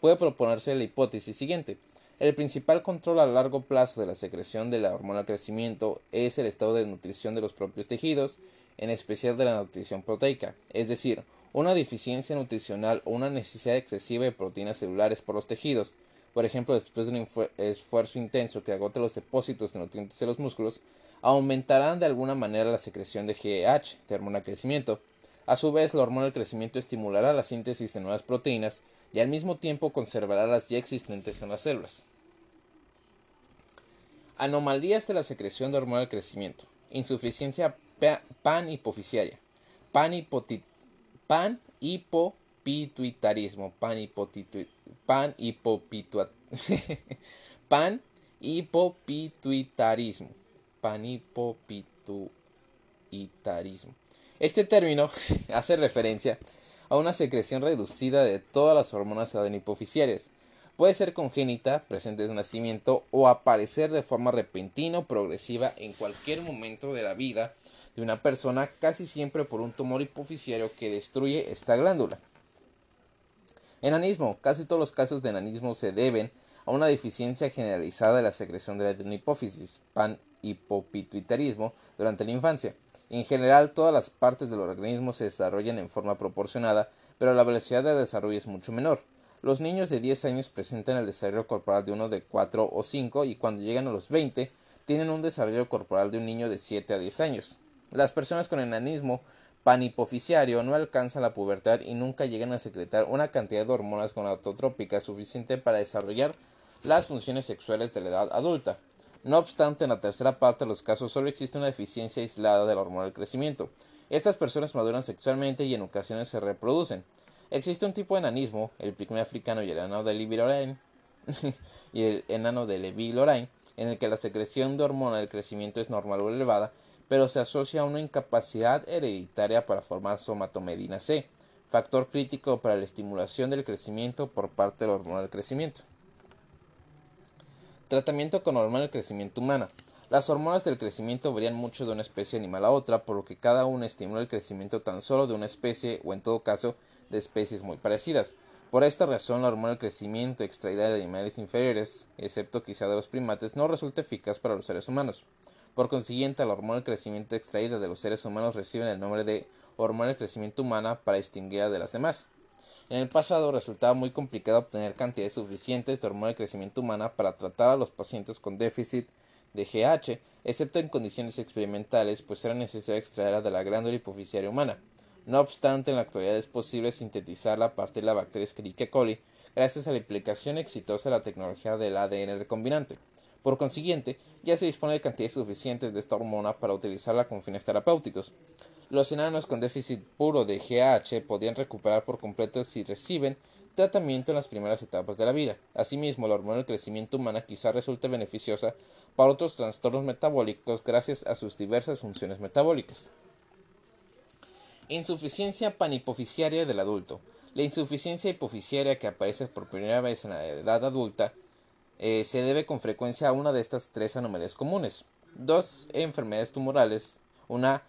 puede proponerse la hipótesis siguiente. El principal control a largo plazo de la secreción de la hormona de crecimiento es el estado de nutrición de los propios tejidos, en especial de la nutrición proteica, es decir, una deficiencia nutricional o una necesidad excesiva de proteínas celulares por los tejidos, por ejemplo después de un esfuerzo intenso que agote los depósitos de nutrientes de los músculos, aumentarán de alguna manera la secreción de GH, de hormona de crecimiento. A su vez, la hormona del crecimiento estimulará la síntesis de nuevas proteínas y al mismo tiempo conservará las ya existentes en las células. Anomalías de la secreción de hormona del crecimiento. Insuficiencia pan-hipoficiaria. Pan pan hipopituitarismo, pan pan pan hipopituitarismo, pan hipopituitarismo. Este término hace referencia a una secreción reducida de todas las hormonas adenipoficiarias. Puede ser congénita, presente desde nacimiento, o aparecer de forma repentina o progresiva en cualquier momento de la vida de una persona casi siempre por un tumor hipoficiario que destruye esta glándula. Enanismo. Casi todos los casos de enanismo se deben a una deficiencia generalizada de la secreción de la hipófisis, pan-hipopituitarismo, durante la infancia. En general, todas las partes del organismo se desarrollan en forma proporcionada, pero la velocidad de desarrollo es mucho menor. Los niños de 10 años presentan el desarrollo corporal de uno de 4 o 5 y cuando llegan a los 20 tienen un desarrollo corporal de un niño de 7 a 10 años. Las personas con enanismo panipoficiario no alcanzan la pubertad y nunca llegan a secretar una cantidad de hormonas gonadotrópicas suficiente para desarrollar las funciones sexuales de la edad adulta. No obstante, en la tercera parte de los casos solo existe una deficiencia aislada de la hormona del crecimiento. Estas personas maduran sexualmente y en ocasiones se reproducen. Existe un tipo de enanismo, el pigmeo africano y el enano de Levi y el enano de Levi-Lorraine, en el que la secreción de hormona del crecimiento es normal o elevada, pero se asocia a una incapacidad hereditaria para formar somatomedina C, factor crítico para la estimulación del crecimiento por parte de la hormona del crecimiento. Tratamiento con hormona del crecimiento humana. Las hormonas del crecimiento varían mucho de una especie animal a otra, por lo que cada una estimula el crecimiento tan solo de una especie o en todo caso de especies muy parecidas. Por esta razón, la hormona del crecimiento extraída de animales inferiores, excepto quizá de los primates, no resulta eficaz para los seres humanos. Por consiguiente, la hormona del crecimiento extraída de los seres humanos recibe el nombre de hormona del crecimiento humana para distinguirla de las demás. En el pasado resultaba muy complicado obtener cantidades suficientes de hormona del crecimiento humana para tratar a los pacientes con déficit de GH, excepto en condiciones experimentales, pues era necesario extraerla de la glándula hipoficiaria humana. No obstante, en la actualidad es posible sintetizarla a partir de la bacteria Escherichia coli, gracias a la implicación exitosa de la tecnología del ADN recombinante. Por consiguiente, ya se dispone de cantidades suficientes de esta hormona para utilizarla con fines terapéuticos. Los enanos con déficit puro de GH podrían recuperar por completo si reciben tratamiento en las primeras etapas de la vida. Asimismo, la hormona del crecimiento humana quizá resulte beneficiosa para otros trastornos metabólicos gracias a sus diversas funciones metabólicas. Insuficiencia panipoficiaria del adulto. La insuficiencia hipoficiaria que aparece por primera vez en la edad adulta eh, se debe con frecuencia a una de estas tres anomalías comunes. Dos enfermedades tumorales, una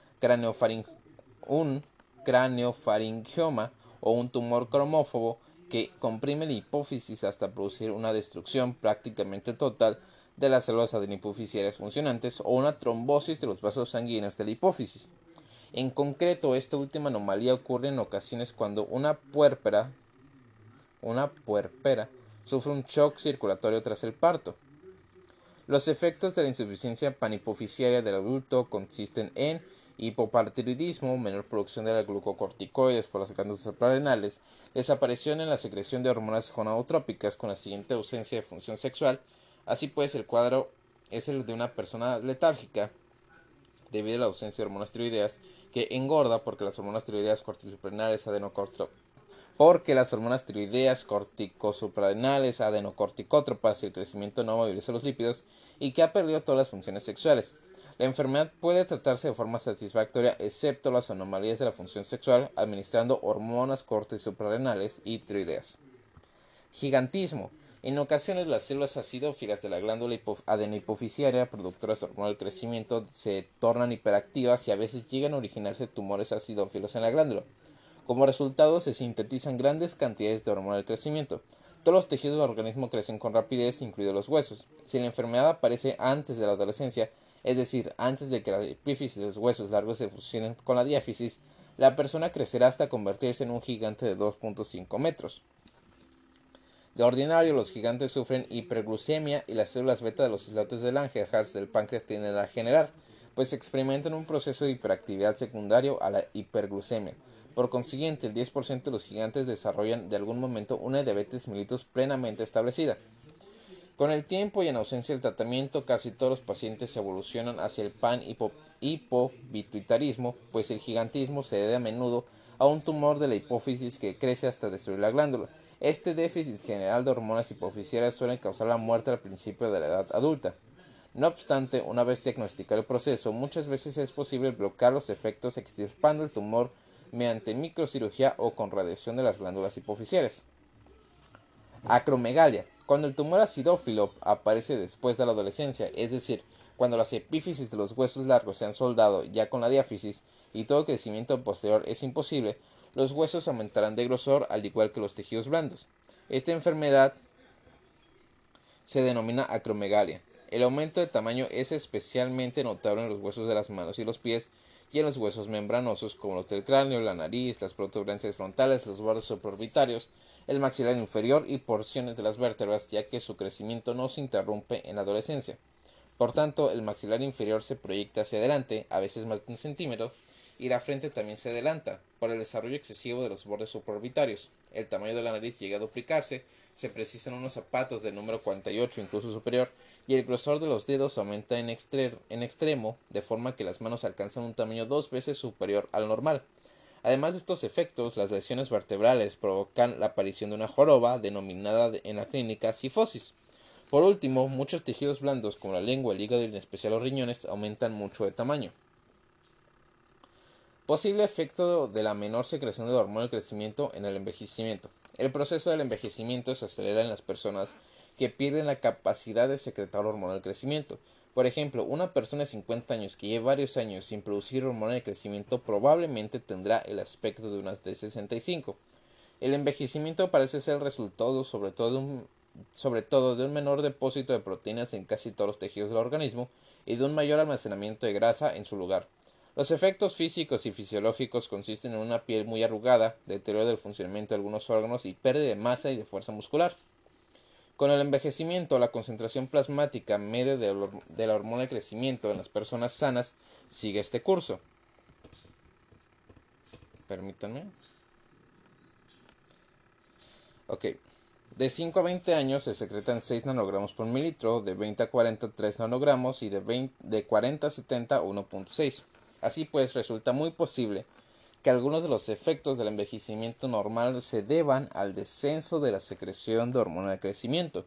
un craneofaringioma o un tumor cromófobo que comprime la hipófisis hasta producir una destrucción prácticamente total de las células adenipoficiarias funcionantes o una trombosis de los vasos sanguíneos de la hipófisis. En concreto, esta última anomalía ocurre en ocasiones cuando una puérpera, una puerpera sufre un shock circulatorio tras el parto. Los efectos de la insuficiencia panipoficiaria del adulto consisten en hipopartiroidismo, menor producción de la glucocorticoides por las glándulas suprarrenales, desaparición en la secreción de hormonas gonadotrópicas con la siguiente ausencia de función sexual. Así pues, el cuadro es el de una persona letárgica debido a la ausencia de hormonas tiroideas que engorda porque las hormonas tiroideas corticosuprarrenales porque las hormonas tiroideas corticosuprarrenales adenocorticótropas y el crecimiento no moviliza los lípidos y que ha perdido todas las funciones sexuales. La enfermedad puede tratarse de forma satisfactoria excepto las anomalías de la función sexual administrando hormonas cortes suprarrenales y tiroideas. Gigantismo. En ocasiones las células acidófilas de la glándula adenohipoficiaria productoras de hormona del crecimiento se tornan hiperactivas y a veces llegan a originarse tumores acidófilos en la glándula. Como resultado se sintetizan grandes cantidades de hormona del crecimiento. Todos los tejidos del organismo crecen con rapidez, incluidos los huesos. Si la enfermedad aparece antes de la adolescencia, es decir, antes de que la epífisis de los huesos largos se fusionen con la diáfisis, la persona crecerá hasta convertirse en un gigante de 2.5 metros. De ordinario, los gigantes sufren hiperglucemia y las células beta de los islotes de Langerhans del páncreas tienden a generar, pues experimentan un proceso de hiperactividad secundario a la hiperglucemia. Por consiguiente, el 10% de los gigantes desarrollan de algún momento una diabetes mellitus plenamente establecida. Con el tiempo y en ausencia del tratamiento, casi todos los pacientes evolucionan hacia el pan hipobituitarismo, pues el gigantismo se debe a menudo a un tumor de la hipófisis que crece hasta destruir la glándula. Este déficit general de hormonas hipofisiarias suele causar la muerte al principio de la edad adulta. No obstante, una vez diagnosticado el proceso, muchas veces es posible bloquear los efectos extirpando el tumor mediante microcirugía o con radiación de las glándulas hipofisiales. Acromegalia. Cuando el tumor acidófilo aparece después de la adolescencia, es decir, cuando las epífisis de los huesos largos se han soldado ya con la diáfisis y todo crecimiento posterior es imposible, los huesos aumentarán de grosor al igual que los tejidos blandos. Esta enfermedad se denomina acromegalia. El aumento de tamaño es especialmente notable en los huesos de las manos y los pies y en los huesos membranosos como los del cráneo, la nariz, las protuberancias frontales, los bordes supraorbitarios, el maxilar inferior y porciones de las vértebras, ya que su crecimiento no se interrumpe en la adolescencia. Por tanto, el maxilar inferior se proyecta hacia adelante, a veces más de un centímetro, y la frente también se adelanta, por el desarrollo excesivo de los bordes supraorbitarios. El tamaño de la nariz llega a duplicarse, se precisan unos zapatos de número 48 incluso superior, y el grosor de los dedos aumenta en, extremo, de forma que las manos alcanzan un tamaño dos veces superior al normal. Además de estos efectos, las lesiones vertebrales provocan la aparición de una joroba denominada en la clínica sifosis. Por último, muchos tejidos blandos como la lengua, el hígado y en especial los riñones aumentan mucho de tamaño. Posible efecto de la menor secreción de hormona de crecimiento en el envejecimiento. El proceso del envejecimiento se acelera en las personas que pierden la capacidad de secretar hormona del crecimiento. Por ejemplo, una persona de 50 años que lleva varios años sin producir hormona de crecimiento probablemente tendrá el aspecto de unas de 65. El envejecimiento parece ser el resultado sobre todo, de un, sobre todo de un menor depósito de proteínas en casi todos los tejidos del organismo y de un mayor almacenamiento de grasa en su lugar. Los efectos físicos y fisiológicos consisten en una piel muy arrugada, deterioro del funcionamiento de algunos órganos y pérdida de masa y de fuerza muscular. Con el envejecimiento, la concentración plasmática media de la hormona de crecimiento en las personas sanas sigue este curso. Permítanme. Ok. De 5 a 20 años se secretan 6 nanogramos por mililitro, de 20 a 40 3 nanogramos y de, de 40 a 70 1.6. Así pues, resulta muy posible que algunos de los efectos del envejecimiento normal se deban al descenso de la secreción de hormona de crecimiento.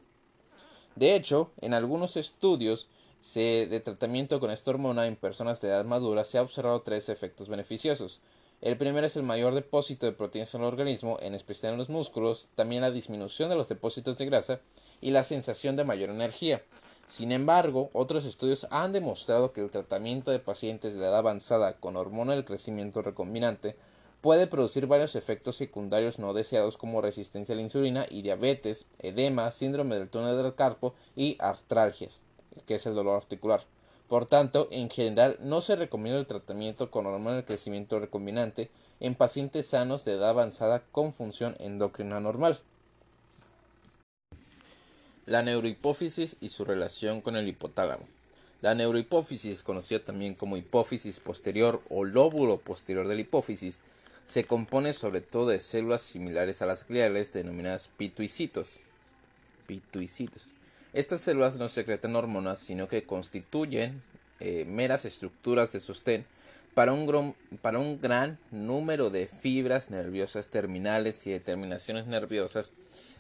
De hecho, en algunos estudios de tratamiento con esta hormona en personas de edad madura se ha observado tres efectos beneficiosos. El primero es el mayor depósito de proteínas en el organismo, en especial en los músculos, también la disminución de los depósitos de grasa y la sensación de mayor energía. Sin embargo, otros estudios han demostrado que el tratamiento de pacientes de edad avanzada con hormona del crecimiento recombinante puede producir varios efectos secundarios no deseados como resistencia a la insulina y diabetes, edema, síndrome del túnel del carpo y artralgias, que es el dolor articular. Por tanto, en general no se recomienda el tratamiento con hormona de crecimiento recombinante en pacientes sanos de edad avanzada con función endocrina normal. La neurohipófisis y su relación con el hipotálamo. La neurohipófisis, conocida también como hipófisis posterior o lóbulo posterior de la hipófisis, se compone sobre todo de células similares a las gliales denominadas pituicitos. Pituicitos. Estas células no secretan hormonas, sino que constituyen eh, meras estructuras de sostén para un, para un gran número de fibras nerviosas terminales y de terminaciones nerviosas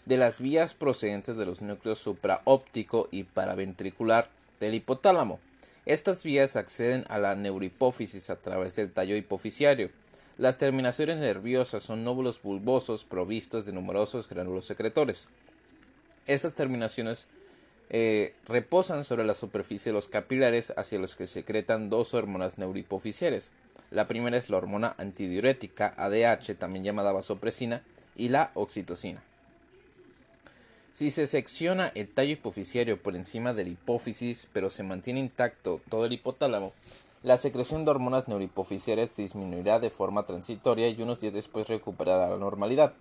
de las vías procedentes de los núcleos supraóptico y paraventricular del hipotálamo. Estas vías acceden a la neurohipófisis a través del tallo hipofisiario. Las terminaciones nerviosas son nóbulos bulbosos provistos de numerosos gránulos secretores. Estas terminaciones eh, reposan sobre la superficie de los capilares hacia los que secretan dos hormonas neurohipofisiales. La primera es la hormona antidiurética ADH, también llamada vasopresina, y la oxitocina. Si se secciona el tallo hipofisiario por encima de la hipófisis, pero se mantiene intacto todo el hipotálamo, la secreción de hormonas neurohipofisiales disminuirá de forma transitoria y unos días después recuperará la normalidad.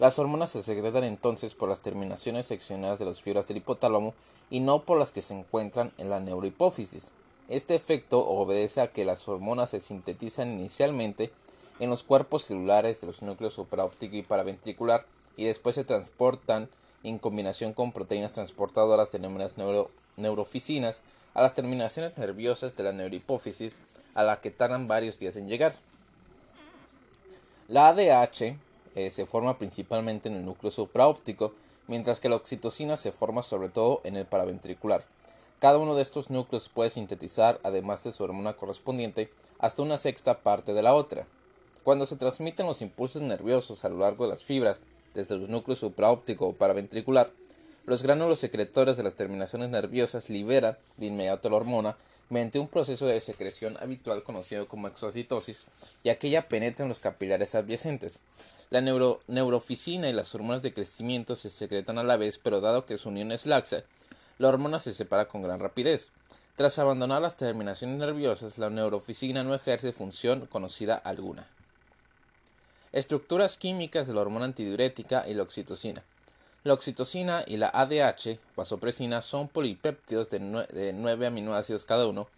Las hormonas se secretan entonces por las terminaciones seccionadas de las fibras del hipotálamo y no por las que se encuentran en la neurohipófisis. Este efecto obedece a que las hormonas se sintetizan inicialmente en los cuerpos celulares de los núcleos supraóptico y paraventricular y después se transportan en combinación con proteínas transportadoras denominadas neuroficinas a las terminaciones nerviosas de la neurohipófisis a la que tardan varios días en llegar. La ADH eh, se forma principalmente en el núcleo supraóptico, mientras que la oxitocina se forma sobre todo en el paraventricular. Cada uno de estos núcleos puede sintetizar, además de su hormona correspondiente, hasta una sexta parte de la otra. Cuando se transmiten los impulsos nerviosos a lo largo de las fibras desde los núcleos supraóptico o paraventricular, los gránulos secretores de las terminaciones nerviosas liberan de inmediato la hormona mediante un proceso de secreción habitual conocido como exocitosis, y aquella penetra en los capilares adyacentes. La neuroficina y las hormonas de crecimiento se secretan a la vez, pero dado que su unión es laxa, la hormona se separa con gran rapidez. Tras abandonar las terminaciones nerviosas, la neuroficina no ejerce función conocida alguna. Estructuras químicas de la hormona antidiurética y la oxitocina. La oxitocina y la ADH, vasopresina, son polipéptidos de, 9 aminoácidos cada uno,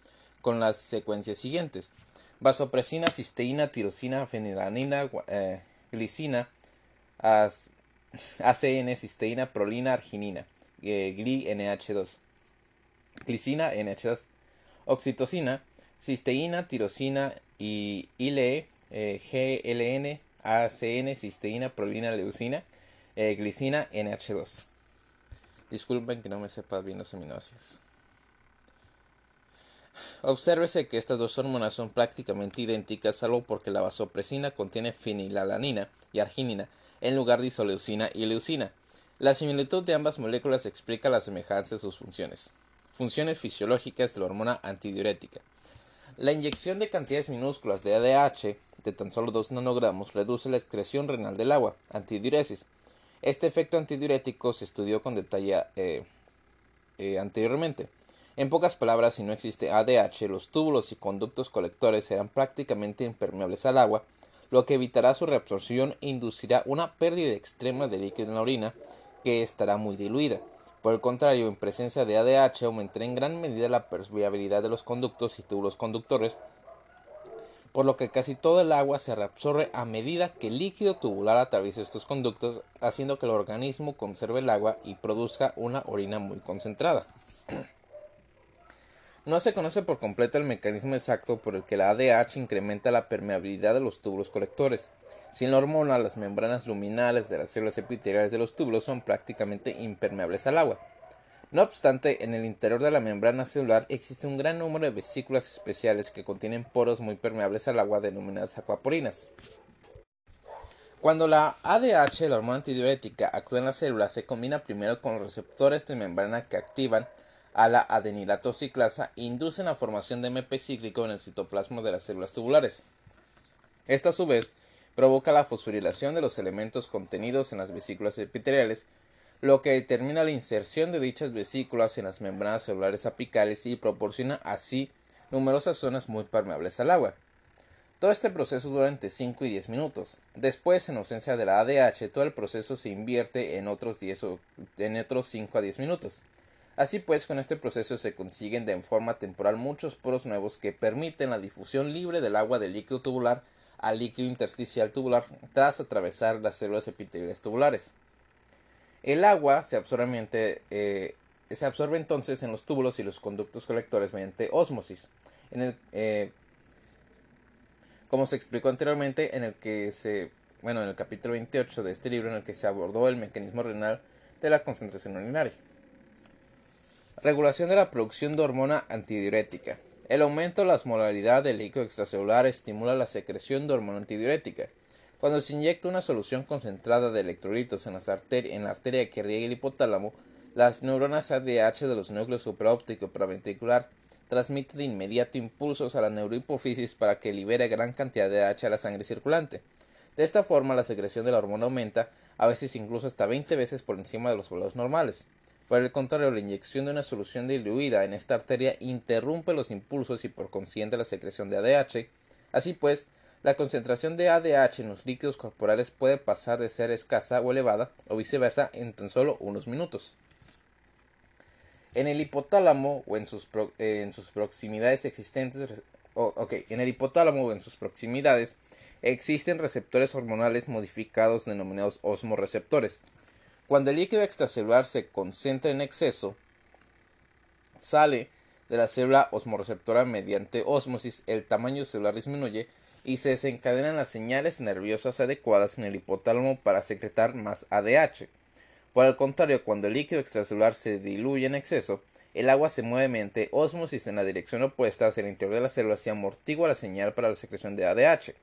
con las secuencias siguientes: vasopresina, cisteína, tirosina, fenilanina, eh, glicina, ACN, cisteína, prolina, arginina, eh, GLI-NH2. Glicina, NH2. Oxitocina, cisteína, tirosina y ILE, eh, GLN, ACN, cisteína, prolina, leucina, eh, glicina, NH2. Disculpen que no me sepa bien los aminoácidos. Obsérvese que estas dos hormonas son prácticamente idénticas, salvo porque la vasopresina contiene fenilalanina y arginina en lugar de isoleucina y leucina. La similitud de ambas moléculas explica la semejanza de sus funciones. Funciones fisiológicas de la hormona antidiurética. La inyección de cantidades minúsculas de ADH de tan solo 2 nanogramos reduce la excreción renal del agua, antidiuresis. Este efecto antidiurético se estudió con detalle eh, eh, anteriormente. En pocas palabras, si no existe ADH, los túbulos y conductos colectores serán prácticamente impermeables al agua, lo que evitará su reabsorción e inducirá una pérdida extrema de líquido en la orina, que estará muy diluida. Por el contrario, en presencia de ADH aumentará en gran medida la permeabilidad de los conductos y túbulos conductores, por lo que casi todo el agua se reabsorbe a medida que el líquido tubular atraviesa estos conductos, haciendo que el organismo conserve el agua y produzca una orina muy concentrada. No se conoce por completo el mecanismo exacto por el que la ADH incrementa la permeabilidad de los túbulos colectores. Sin la hormona, las membranas luminales de las células epiteliales de los túbulos son prácticamente impermeables al agua. No obstante, en el interior de la membrana celular existe un gran número de vesículas especiales que contienen poros muy permeables al agua denominadas acuaporinas. Cuando la ADH, la hormona antidiurética, actúa en la célula, se combina primero con receptores de membrana que activan a la adenilatociclasa inducen la formación de MP cíclico en el citoplasma de las células tubulares. Esto a su vez provoca la fosforilación de los elementos contenidos en las vesículas epiteliales, lo que determina la inserción de dichas vesículas en las membranas celulares apicales y proporciona así numerosas zonas muy permeables al agua. Todo este proceso dura entre 5 y 10 minutos. Después, en ausencia de la ADH, todo el proceso se invierte en otros, 10 o, en otros 5 a 10 minutos. Así pues, con este proceso se consiguen de forma temporal muchos poros nuevos que permiten la difusión libre del agua del líquido tubular al líquido intersticial tubular tras atravesar las células epiteliales tubulares. El agua se absorbe, eh, entonces en los túbulos y los conductos colectores mediante ósmosis. Eh, como se explicó anteriormente en el que se bueno en el capítulo 28 de este libro en el que se abordó el mecanismo renal de la concentración urinaria. Regulación de la producción de hormona antidiurética. El aumento de la osmolaridad del líquido extracelular estimula la secreción de hormona antidiurética. Cuando se inyecta una solución concentrada de electrolitos en, en la arteria que riega el hipotálamo, las neuronas ADH de los núcleos supraóptico paraventricular transmiten de inmediato impulsos a la neurohipófisis para que libere gran cantidad de ADH a la sangre circulante. De esta forma, la secreción de la hormona aumenta, a veces incluso hasta 20 veces por encima de los valores normales. Por el contrario, la inyección de una solución diluida en esta arteria interrumpe los impulsos y por consiguiente la secreción de ADH. Así pues, la concentración de ADH en los líquidos corporales puede pasar de ser escasa o elevada, o viceversa, en tan solo unos minutos. En el hipotálamo o en sus, en sus proximidades existentes, en el hipotálamo o en sus proximidades existen receptores hormonales modificados denominados osmoreceptores. Cuando el líquido extracelular se concentra en exceso, sale de la célula osmoreceptora mediante ósmosis, el tamaño celular disminuye y se desencadenan las señales nerviosas adecuadas en el hipotálamo para secretar más ADH. Por el contrario, cuando el líquido extracelular se diluye en exceso, el agua se mueve mediante ósmosis en la dirección opuesta hacia el interior de las células y amortigua la señal para la secreción de ADH.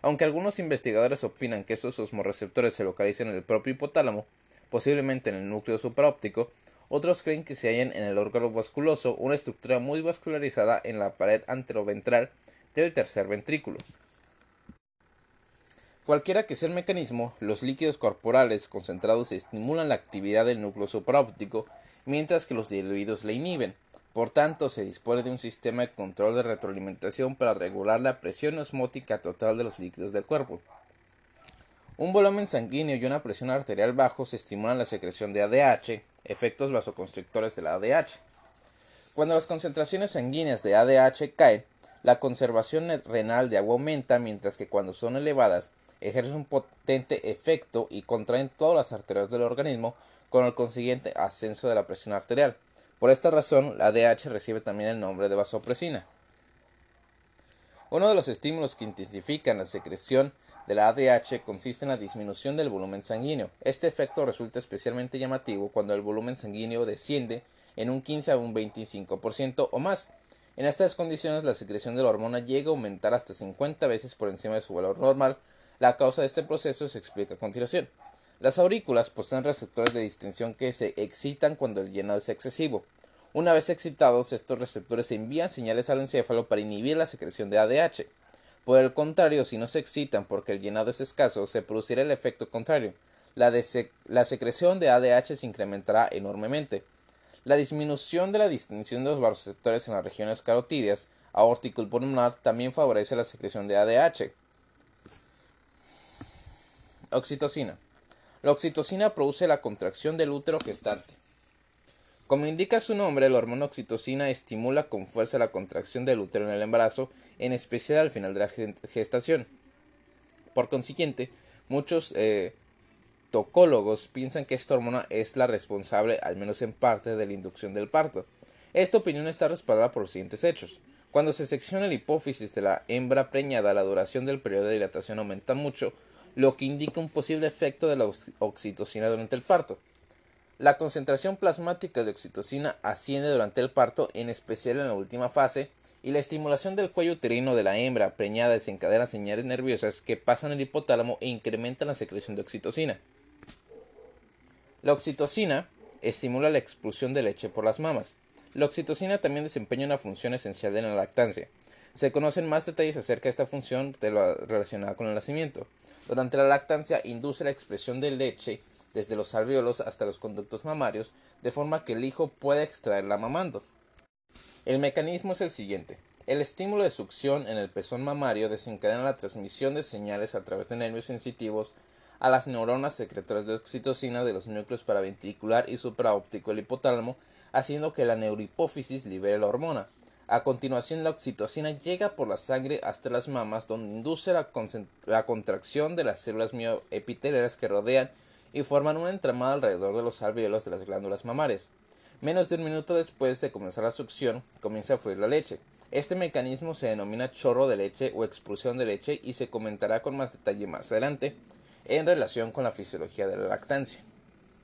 Aunque algunos investigadores opinan que estos osmoreceptores se localizan en el propio hipotálamo, posiblemente en el núcleo supraóptico, otros creen que se hallan en el órgano vasculoso, una estructura muy vascularizada en la pared anteroventral del tercer ventrículo. Cualquiera que sea el mecanismo, los líquidos corporales concentrados estimulan la actividad del núcleo supraóptico, mientras que los diluidos la inhiben. Por tanto, se dispone de un sistema de control de retroalimentación para regular la presión osmótica total de los líquidos del cuerpo. Un volumen sanguíneo y una presión arterial bajos estimulan la secreción de ADH, efectos vasoconstrictores de la ADH. Cuando las concentraciones sanguíneas de ADH caen, la conservación renal de agua aumenta, mientras que cuando son elevadas ejercen un potente efecto y contraen todas las arterias del organismo, con el consiguiente ascenso de la presión arterial. Por esta razón, la ADH recibe también el nombre de vasopresina. Uno de los estímulos que intensifican la secreción de la ADH consiste en la disminución del volumen sanguíneo. Este efecto resulta especialmente llamativo cuando el volumen sanguíneo desciende en un 15 a un 25% o más, en estas condiciones la secreción de la hormona llega a aumentar hasta 50 veces por encima de su valor normal. La causa de este proceso se explica a continuación. Las aurículas poseen receptores de distensión que se excitan cuando el llenado es excesivo. Una vez excitados, estos receptores envían señales al encéfalo para inhibir la secreción de ADH. Por el contrario, si no se excitan porque el llenado es escaso, se producirá el efecto contrario. La, secreción de ADH se incrementará enormemente. La disminución de la distinción de los vasoreceptores en las regiones carotídeas, aórtico y pulmonar también favorece la secreción de ADH. Oxitocina. La oxitocina produce la contracción del útero gestante. Como indica su nombre, la hormona oxitocina estimula con fuerza la contracción del útero en el embarazo, en especial al final de la gestación. Por consiguiente, muchos eh, tocólogos piensan que esta hormona es la responsable, al menos en parte, de la inducción del parto. Esta opinión está respaldada por los siguientes hechos. Cuando se secciona la hipófisis de la hembra preñada, la duración del periodo de dilatación aumenta mucho, lo que indica un posible efecto de la oxitocina durante el parto. La concentración plasmática de oxitocina asciende durante el parto, en especial en la última fase, y la estimulación del cuello uterino de la hembra preñada desencadena señales nerviosas que pasan el hipotálamo e incrementan la secreción de oxitocina. La oxitocina estimula la expulsión de leche por las mamas. La oxitocina también desempeña una función esencial en la lactancia. Se conocen más detalles acerca de esta función relacionada con el nacimiento. Durante la lactancia induce la expresión de leche desde los alvéolos hasta los conductos mamarios, de forma que el hijo pueda extraerla mamando. El mecanismo es el siguiente. El estímulo de succión en el pezón mamario desencadena la transmisión de señales a través de nervios sensitivos a las neuronas secretoras de oxitocina de los núcleos paraventricular y supraóptico del hipotálamo, haciendo que la neurohipófisis libere la hormona. A continuación, la oxitocina llega por la sangre hasta las mamas, donde induce la, la contracción de las células mioepiteliales que rodean y forman un entramado alrededor de los alvéolos de las glándulas mamarias. Menos de un minuto después de comenzar la succión, comienza a fluir la leche. Este mecanismo se denomina chorro de leche o expulsión de leche y se comentará con más detalle más adelante en relación con la fisiología de la lactancia.